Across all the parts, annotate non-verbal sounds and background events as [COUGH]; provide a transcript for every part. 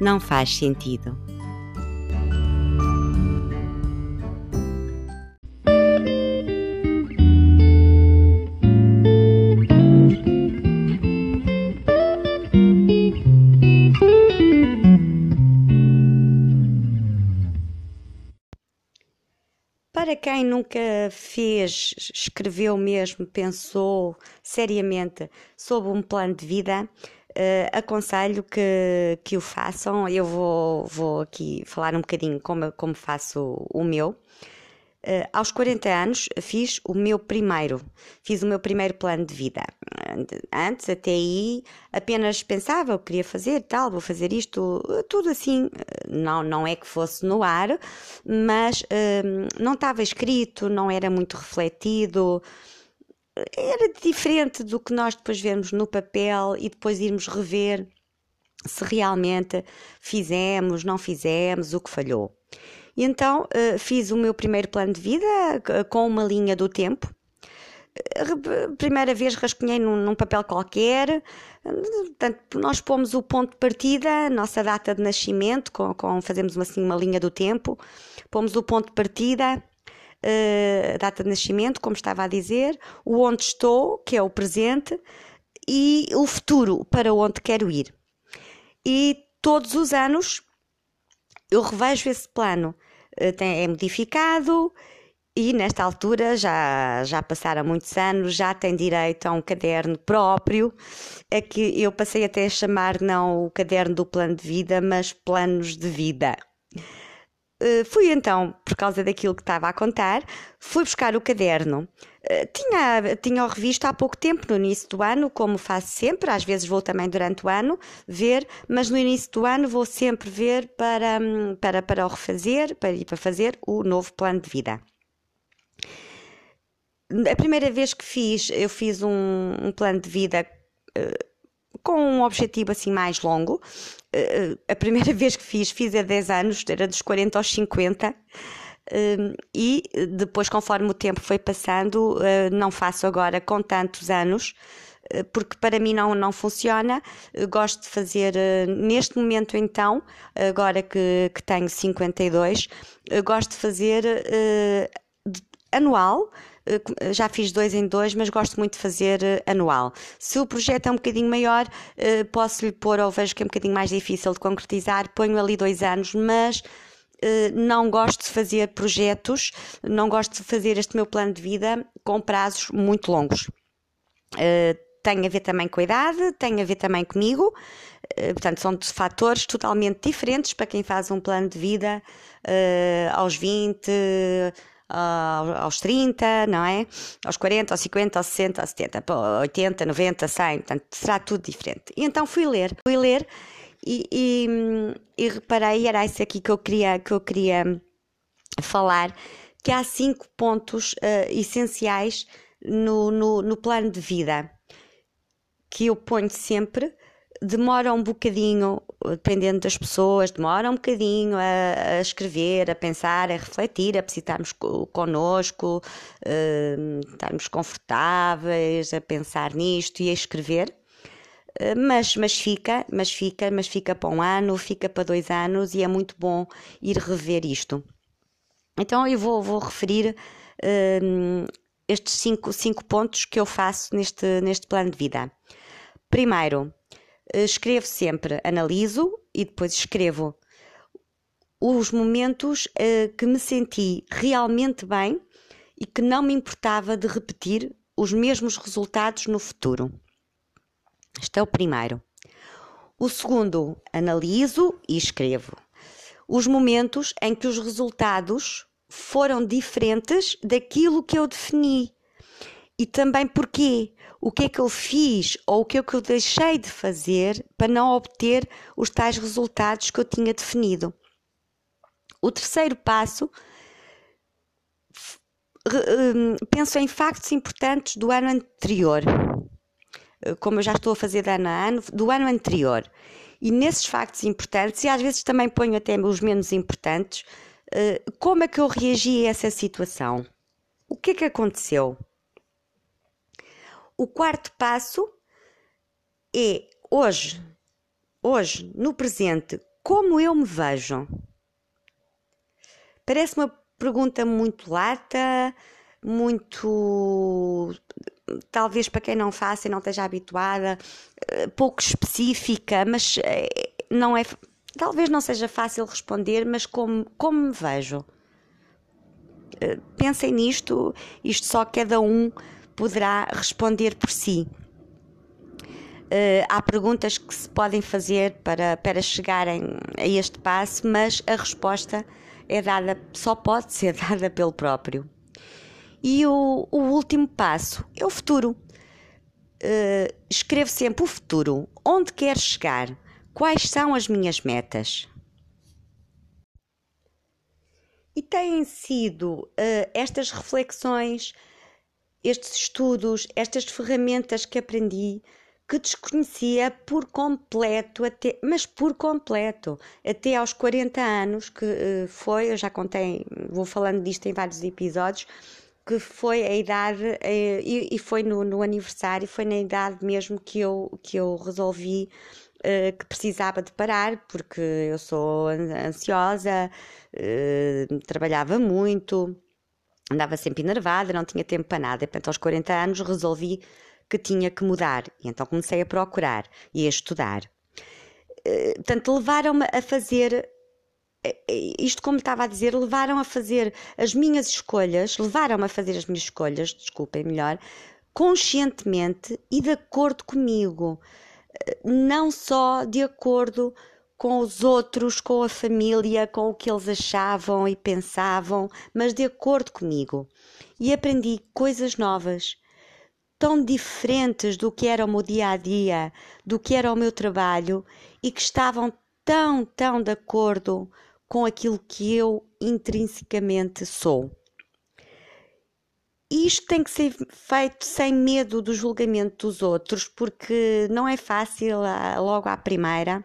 não faz sentido. Para quem nunca fez, escreveu mesmo, pensou seriamente sobre um plano de vida, Uh, aconselho que, que o façam. Eu vou, vou aqui falar um bocadinho como, como faço o meu. Uh, aos 40 anos fiz o meu primeiro, fiz o meu primeiro plano de vida. Antes, até aí, apenas pensava, eu queria fazer tal, vou fazer isto, tudo assim. Não, não é que fosse no ar, mas uh, não estava escrito, não era muito refletido era diferente do que nós depois vemos no papel e depois irmos rever se realmente fizemos, não fizemos, o que falhou. E então uh, fiz o meu primeiro plano de vida uh, com uma linha do tempo. Uh, primeira vez rascunhei num, num papel qualquer, portanto, nós pomos o ponto de partida, nossa data de nascimento, com, com fazemos assim uma linha do tempo, pomos o ponto de partida, uh, data de nascimento, como estava a dizer, o onde estou, que é o presente, e o futuro, para onde quero ir. E todos os anos eu revejo esse plano, tem, é modificado e nesta altura já, já passaram muitos anos, já tem direito a um caderno próprio, é que eu passei até a chamar não o caderno do plano de vida, mas planos de vida. Eh, fui então, por causa daquilo que estava a contar, fui buscar o caderno. Uh, tinha, tinha o revisto há pouco tempo, no início do ano, como faço sempre, às vezes vou também durante o ano ver, mas no início do ano vou sempre ver para, hum, para, para o refazer, para, para fazer o novo plano de vida. A primeira vez que fiz, eu fiz um, um plano de vida. Uh, com um objetivo assim mais longo. Uh, a primeira [LAUGHS] vez que fiz, fiz há 10 anos, era dos 40 aos 50. Uh, eh, e depois, conforme o tempo foi passando, uh, não faço agora com tantos anos, porque para mim não, não funciona. gosto de fazer neste momento, então, agora que, que tenho 52, gosto de fazer anual eh, já fiz dois em dois, mas gosto muito de fazer eh, anual. Se o projeto é um bocadinho maior, eh, posso lhe pôr, ou vejo que é um bocadinho mais difícil de concretizar, ponho ali dois anos, mas não gosto de fazer projetos, não gosto de fazer este meu plano de vida com prazos muito longos. Tem a ver também com a idade, tem a ver também comigo, portanto, são fatores totalmente diferentes para quem faz um plano de vida aos 20 aos 30, não é? Aos 40, aos 50, aos 60, aos 70, 80, 90, 100, portanto será tudo diferente. E então fui ler, fui ler e, e, e reparei, era isso aqui que eu queria, que eu queria falar, que há cinco pontos uh, essenciais no, no, no plano de vida que eu ponho sempre demora um bocadinho, dependendo das pessoas, demora um bocadinho a, a escrever, a pensar, a refletir, a estarmos connosco, uh, estarmos confortáveis, a pensar nisto e a escrever. Uh, mas, mas fica, mas fica, mas fica para um ano, fica para dois anos e é muito bom ir rever isto. Então eu vou, vou referir uh, estes cinco, cinco pontos que eu faço neste, neste plano de vida. Primeiro, eh, escrevo sempre, analiso e depois escrevo os momentos uh, que me senti realmente bem e que não me importava de repetir os mesmos resultados no futuro. Este é o primeiro. O segundo, analiso e escrevo os momentos em que os resultados foram diferentes daquilo que eu defini e também porquê. O que é que eu fiz ou o que é que eu deixei de fazer para não obter os tais resultados que eu tinha definido. O terceiro passo, hum, penso em factos importantes do ano anterior, como eu já estou a fazer de ano a ano, do ano anterior. E nesses factos importantes, e às vezes também ponho até os menos importantes, eh, como é que eu reagi a essa situação? O que é que aconteceu? O quarto passo é hoje, hoje, no presente, como eu me vejo? Parece uma pergunta muito lata, muito talvez para quem não faça e não esteja habituada, eh, pouco específica, mas eh, não é talvez não seja fácil responder, mas como, como me vejo? Eh, pensem nisto, isto só cada um poderá responder por si. Uh, há perguntas que se podem fazer para, para chegarem a este passo, mas a resposta é dada, só pode ser [LAUGHS] dada pelo próprio. E o, o último passo é o futuro. Uh, escrevo sempre o futuro. Onde quero chegar? Quais são as minhas metas? E têm sido uh, estas reflexões estes estudos, estas ferramentas que aprendi, que desconhecia por completo, até, mas por completo, até aos 40 anos, que uh, foi, eu já contei, vou falando disto em vários episódios, que foi a idade, uh, e, foi no, no, aniversário, foi na idade mesmo que eu, que eu resolvi uh, que precisava de parar, porque eu sou ansiosa, trabalhava muito andava sempre enervada, não tinha tempo para nada. E, portanto, aos 40 anos resolvi que tinha que mudar. E então comecei a procurar e a estudar. Eh, portanto, levaram-me a fazer. Eh, isto, como estava a dizer, levaram a fazer as minhas escolhas, levaram-me a fazer as minhas escolhas, desculpem melhor, conscientemente e de acordo comigo. Eh, não só de acordo com os outros, com a família, com o que eles achavam e pensavam, mas de acordo comigo. E aprendi coisas novas, tão diferentes do que era o meu dia a dia, do que era o meu trabalho e que estavam tão, tão de acordo com aquilo que eu intrinsecamente sou. Isto tem que ser feito sem medo do julgamento dos outros, porque não é fácil logo à primeira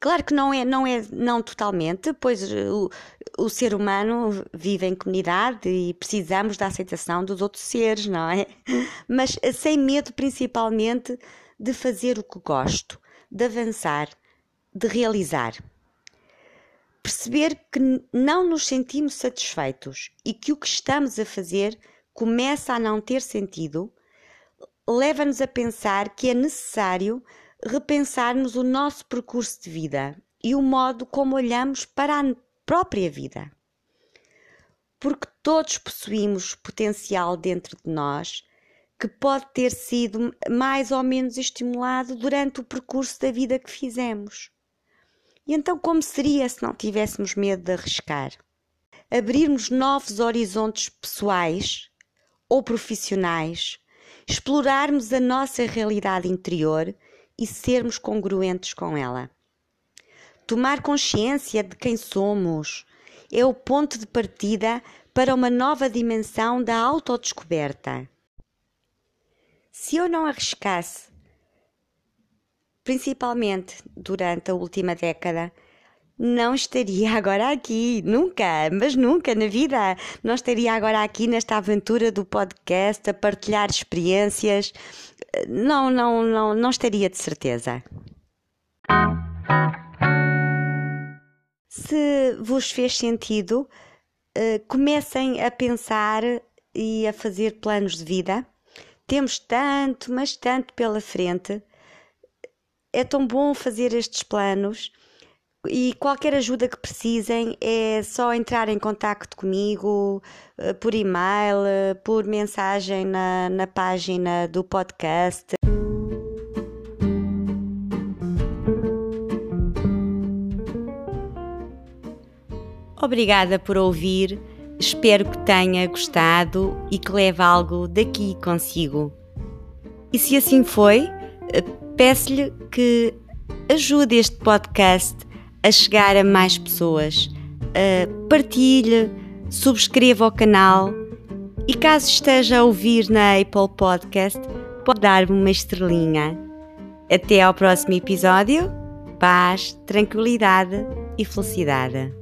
Claro que não é, não é não totalmente, pois o, o ser humano vive em comunidade e precisamos da aceitação dos outros seres, não é? [LAUGHS] Mas sem medo principalmente de fazer o que gosto, de avançar, de realizar. Perceber que não nos sentimos satisfeitos e que o que estamos a fazer começa a não ter sentido, leva-nos a pensar que é necessário repensarmos o nosso percurso de vida e o modo como olhamos para a própria vida. Porque todos possuímos potencial dentro de nós que pode ter sido mais ou menos estimulado durante o percurso da vida que fizemos. E então, como seria se não tivéssemos medo de arriscar? Abrirmos novos horizontes pessoais ou profissionais, explorarmos a nossa realidade interior e sermos congruentes com ela. Tomar consciência de quem somos é o ponto de partida para uma nova dimensão da autodescoberta. Se eu não arriscasse, principalmente durante a última década, não estaria agora aqui, nunca, mas nunca na vida. Não estaria agora aqui nesta aventura do podcast a partilhar experiências. Não, não, não, não estaria de certeza. Se vos fez sentido, eh, comecem a pensar e a fazer planos de vida. Temos tanto, mas tanto pela frente. É tão bom fazer estes planos e qualquer ajuda que precisem é só entrar em contato comigo eh, por e-mail, eh, por mensagem na, na página do podcast. Obrigada por ouvir. Espero que tenha gostado e que leve algo daqui consigo. E se assim foi, eh, peço-lhe que ajude este podcast a chegar a mais pessoas. Uh, partilhe, subscreva o canal e caso esteja a ouvir na Apple Podcast, pode dar-me uma estrelinha. Até ao próximo episódio. Paz, tranquilidade e felicidade.